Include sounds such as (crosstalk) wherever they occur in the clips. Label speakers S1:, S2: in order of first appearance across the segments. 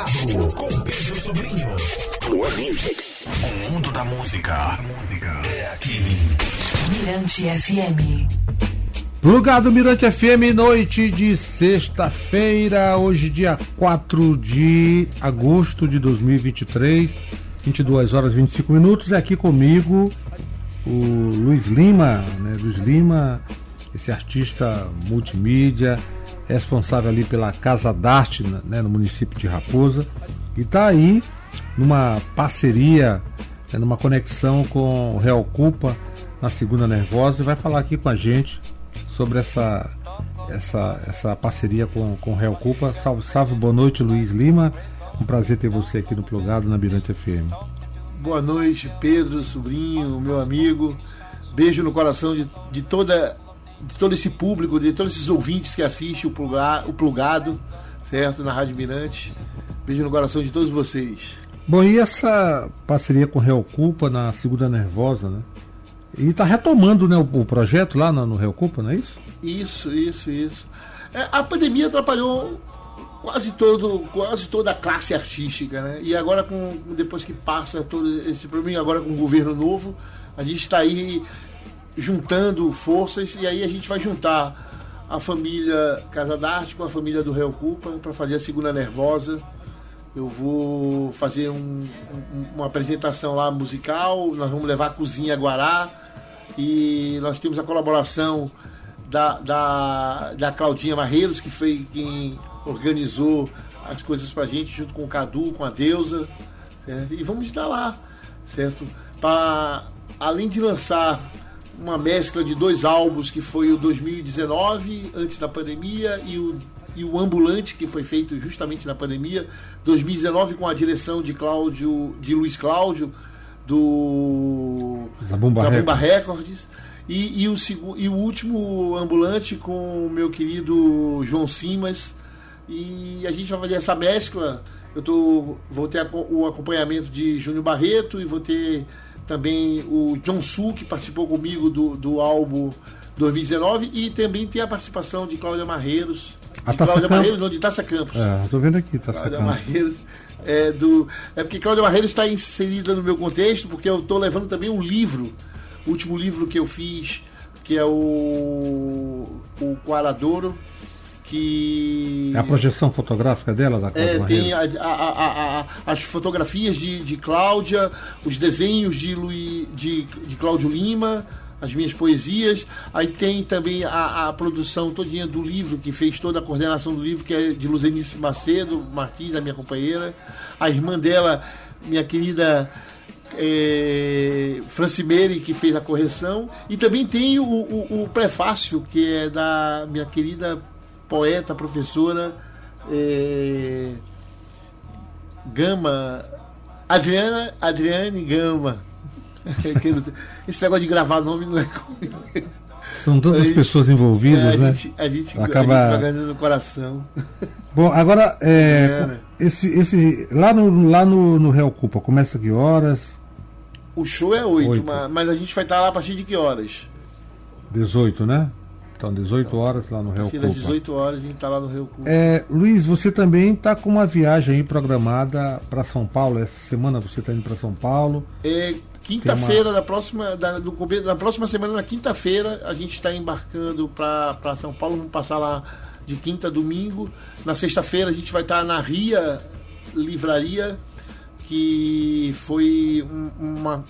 S1: Com Pedro Sobrinho. More music. O mundo da música é aqui.
S2: Mirante FM.
S3: Plugado Mirante FM, noite de sexta-feira, hoje dia 4 de agosto de 2023, 22 horas e 25 minutos. É aqui comigo o Luiz Lima, né? Luiz Lima, esse artista multimídia, responsável ali pela Casa d'Arte né? no município de Raposa. E tá aí numa parceria, né? numa conexão com o Real Culpa na Segunda Nervosa e vai falar aqui com a gente sobre essa, essa, essa parceria com, com o Real Culpa. Salve, salve, boa noite, Luiz Lima. Um prazer ter você aqui no Plugado na Mirante FM.
S4: Boa noite, Pedro, sobrinho, meu amigo. Beijo no coração de, de, toda, de todo esse público, de todos esses ouvintes que assistem o, plugar, o Plugado, certo? Na Rádio Mirante. Beijo no coração de todos vocês.
S3: Bom, e essa parceria com o Real Culpa na Segunda Nervosa, né? E está retomando né, o, o, projeto lá no, no Rio Culpa, não é isso?
S4: Isso, isso, isso. É, a pandemia atrapalhou quase todo quase toda a classe artística né e agora com depois que passa todo esse problema agora com o governo novo a gente está aí juntando forças e aí a gente vai juntar a família Casa d'Arte com a família do Real Culpa para fazer a segunda nervosa eu vou fazer um, um, uma apresentação lá musical nós vamos levar a cozinha Guará e nós temos a colaboração da, da, da Claudinha Marreiros, que foi quem organizou as coisas pra gente, junto com o Cadu, com a Deusa. Certo? E vamos estar lá, certo? Para, além de lançar uma mescla de dois álbuns, que foi o 2019, antes da pandemia, e o, e o Ambulante, que foi feito justamente na pandemia. 2019 com a direção de Cláudio, de Luiz Cláudio, do
S3: Zabumba, Zabumba
S4: Records. E, e, o, e o último ambulante com o meu querido João Simas. E a gente vai fazer essa mescla. Eu tô, vou ter o acompanhamento de Júnior Barreto e vou ter também o John Su, que participou comigo do, do álbum 2019, e também tem a participação de Cláudia Marreiros.
S3: De Cláudia
S4: Marreiros, não, de Taça Campos.
S3: É, tô vendo aqui, Taça
S4: Cláudia Campos. Marreiros é, do, é porque Cláudia Barreiros está inserida no meu contexto, porque eu estou levando também um livro, o último livro que eu fiz, que é o, o Quaradouro, que...
S3: É a projeção fotográfica dela, da
S4: Cláudia é, Tem a, a, a, as fotografias de, de Cláudia, os desenhos de, Luiz, de, de Cláudio Lima, as minhas poesias. Aí tem também a, a produção todinha do livro, que fez toda a coordenação do livro, que é de Luzenice Macedo Martins, a minha companheira. A irmã dela, minha querida é, Francimeire, que fez a correção. E também tem o, o, o, prefácio, que é da minha querida poeta, professora é, Gama, Adriana, Adriane Gama (laughs) Esse negócio de gravar nome não é comigo.
S3: São tantas gente, pessoas envolvidas,
S4: é, a
S3: né?
S4: Gente, a gente acaba a gente no coração.
S3: Bom, agora é, é, esse, esse lá no lá no, no Real Culpa começa que horas?
S4: O show é 8, 8. Mas, mas, a gente vai estar lá a partir de que horas?
S3: 18, né? Então, 18 então, horas lá no Real Culpa.
S4: das 18 horas a gente está lá no Real Culpa.
S3: É, Luiz, você também está com uma viagem aí programada para São Paulo. Essa semana você está indo para São Paulo.
S4: É, Quinta-feira uma... da próxima da, do, da próxima semana, na quinta-feira, a gente está embarcando para São Paulo. Vamos passar lá de quinta a domingo. Na sexta-feira a gente vai estar tá na Ria Livraria, que foi um, uma,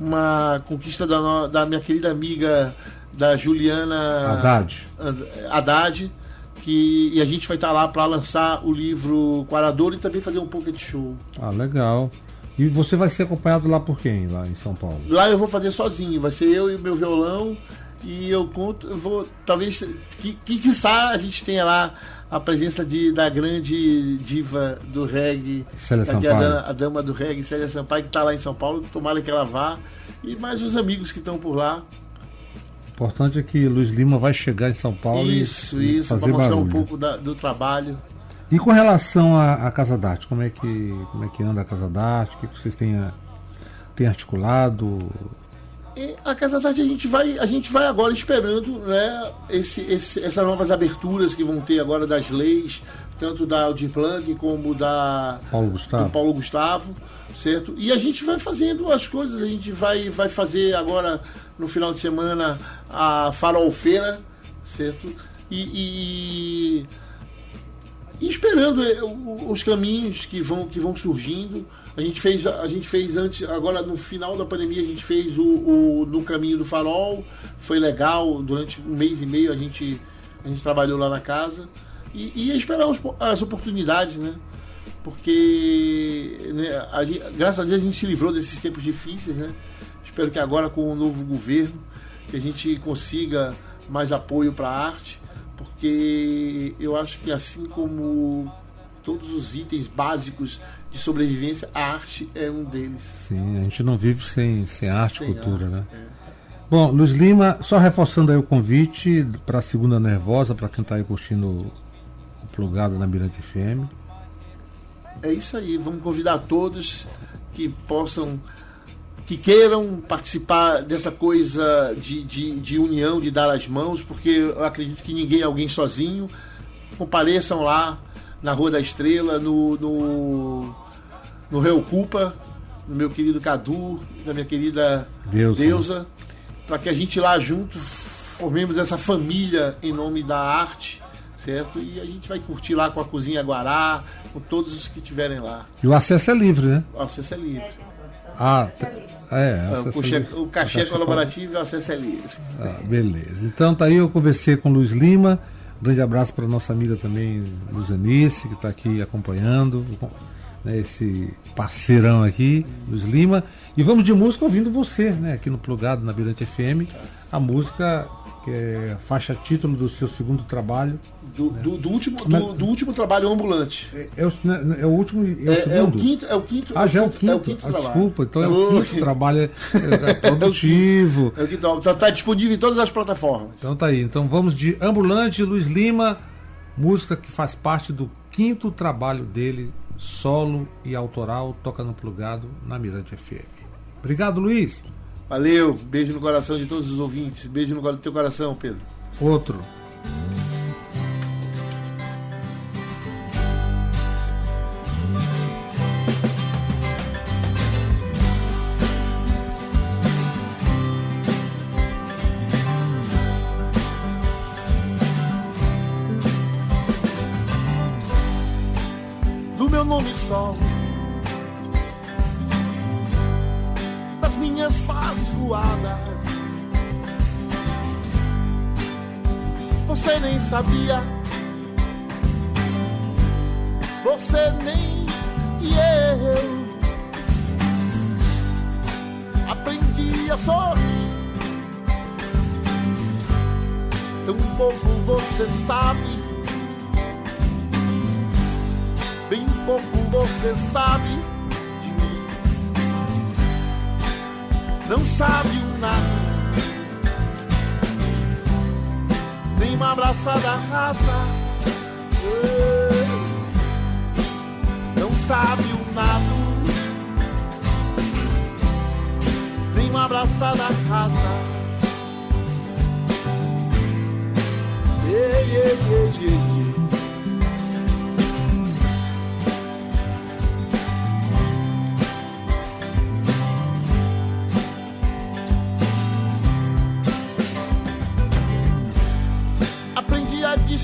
S4: uma conquista da, da minha querida amiga da Juliana
S3: Haddad.
S4: Haddad que, e a gente vai estar tá lá para lançar o livro Quarador e também fazer um de show.
S3: Ah, legal. E você vai ser acompanhado lá por quem, lá em São Paulo?
S4: Lá eu vou fazer sozinho, vai ser eu e o meu violão. E eu conto, eu vou, talvez, que, que quiçá a gente tenha lá a presença de, da grande diva do reggae,
S3: Célia Sampaio. A,
S4: dama, a dama do reggae, Célia Sampaio, que está lá em São Paulo, tomara que ela vá. E mais os amigos que estão por lá.
S3: O importante é que Luiz Lima vai chegar em São Paulo
S4: isso,
S3: e,
S4: isso, para mostrar barulho. um pouco da, do trabalho.
S3: E com relação à, Casa d'Arte, como é que como é que anda a Casa d'Arte? O que vocês têm, têm articulado?
S4: E a Casa d'Arte a gente vai a gente vai agora esperando, né, esse, esse, essas novas aberturas que vão ter agora das leis tanto da Aldir Blanc como da
S3: Paulo Gustavo.
S4: Paulo Gustavo, certo? E a gente vai fazendo as coisas, a gente vai, vai fazer agora no final de semana a farolfeira, certo? E, e- e esperando o- os caminhos que vão, que vão surgindo. A gente fez, a gente fez antes, agora no final da pandemia, a gente fez o, o No Caminho do Farol, foi legal, durante um mês e meio a gente, a gente trabalhou lá na casa. E, e esperar os- as oportunidades, né? Porque né, a gente- graças a Deus a gente se livrou desses tempos difíceis, né? Espero que agora com o novo governo que a gente consiga mais apoio para a arte, porque eu acho que assim como todos os itens básicos de sobrevivência, a arte é um deles.
S3: Sim, a gente não vive sem, sem arte e cultura,
S4: arte,
S3: né?
S4: é.
S3: Bom, Luiz Lima, só reforçando aí o convite para a segunda nervosa, para quem está aí curtindo o o plugado na Mirante FM.
S4: É isso aí, vamos convidar todos que possam, que queiram participar dessa coisa de, de, de união, de dar as mãos, porque eu acredito que ninguém é alguém sozinho. Compareçam lá na Rua da Estrela, no, no, no Rio Cupa, no meu querido Cadu, da minha querida
S3: Deusa.
S4: Deusa, para que a gente lá junto formemos essa família em nome da arte, certo? E a gente vai curtir lá com a Cozinha Guará, com todos os que estiverem lá.
S3: E o acesso é livre, né?
S4: O acesso é livre.
S3: Ah, te- é,
S4: o,
S3: acesso é
S4: cachê,
S3: livre.
S4: o cachê colaborativo e o acesso é livre.
S3: Ah, beleza. Então tá aí, eu conversei com o Luiz Lima. Grande abraço para nossa amiga também, Luzanice, que está aqui acompanhando, né, esse parceirão aqui, Luiz Lima. E vamos de música ouvindo você, né, aqui no Plugado, na Birante FM. A música que é faixa título do seu segundo trabalho.
S4: Do, do, do último,
S3: Mas-
S4: do, do último trabalho ambulante.
S3: É, o, né, é o último. É, o
S4: É,
S3: segundo?
S4: é o quinto, é o quinto.
S3: Ah, já é o quinto.
S4: É o quinto
S3: Ah, desculpa, então é o quinto trabalho é, é (laughs) produtivo.
S4: É o quinto. Tá, tá disponível em todas as plataformas.
S3: Então tá aí. Então vamos de Ambulante, Luiz Lima, música que faz parte do quinto trabalho dele, solo e autoral, toca no plugado na Mirante FM. Obrigado, Luiz.
S4: Valeu, beijo no coração de todos os ouvintes. Beijo no teu coração, Pedro.
S3: Outro.
S4: do meu nome sol. Luadas. Você nem sabia. Você nem e eu. Aprendi a sorrir. Tão pouco você sabe. Bem pouco você sabe Não sabe um nada. Nem uma abraçada rasa. Não sabe um nada. Nem uma abraçada rasa. Ei, ei, ei, ei,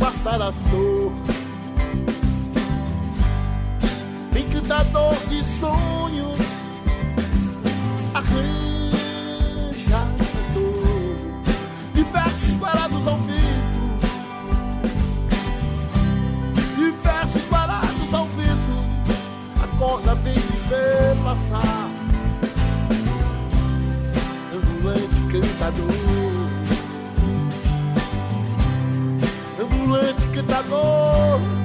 S4: aprendi a dor. Encantador de sonhos, arranjador de versos parados ao vento, de versos parados ao vento. Acorda, vem me ver passar, ambulante cantador. Ambulante cantador, ambulante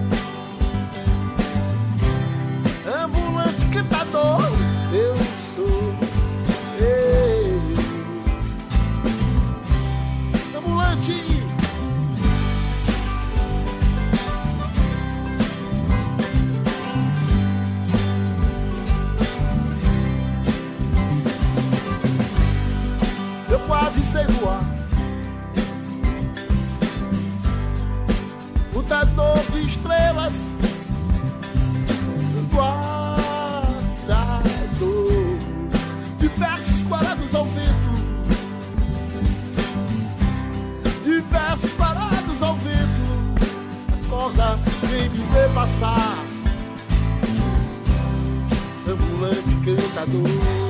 S4: cantador.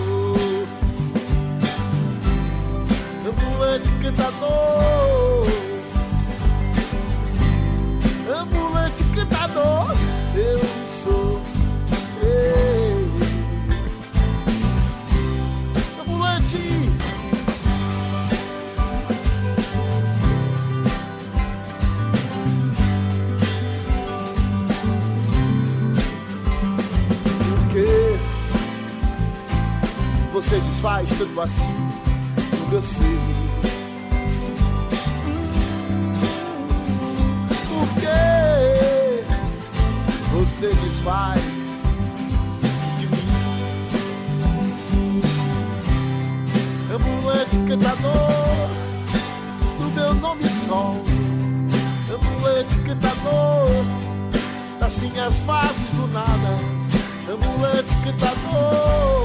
S4: Desfaz tanto assim meu ser. Porque você desfaz de mim. Ambulante cantador do meu nome sol. Ambulante cantador das minhas fases do nada. Ambulante cantador.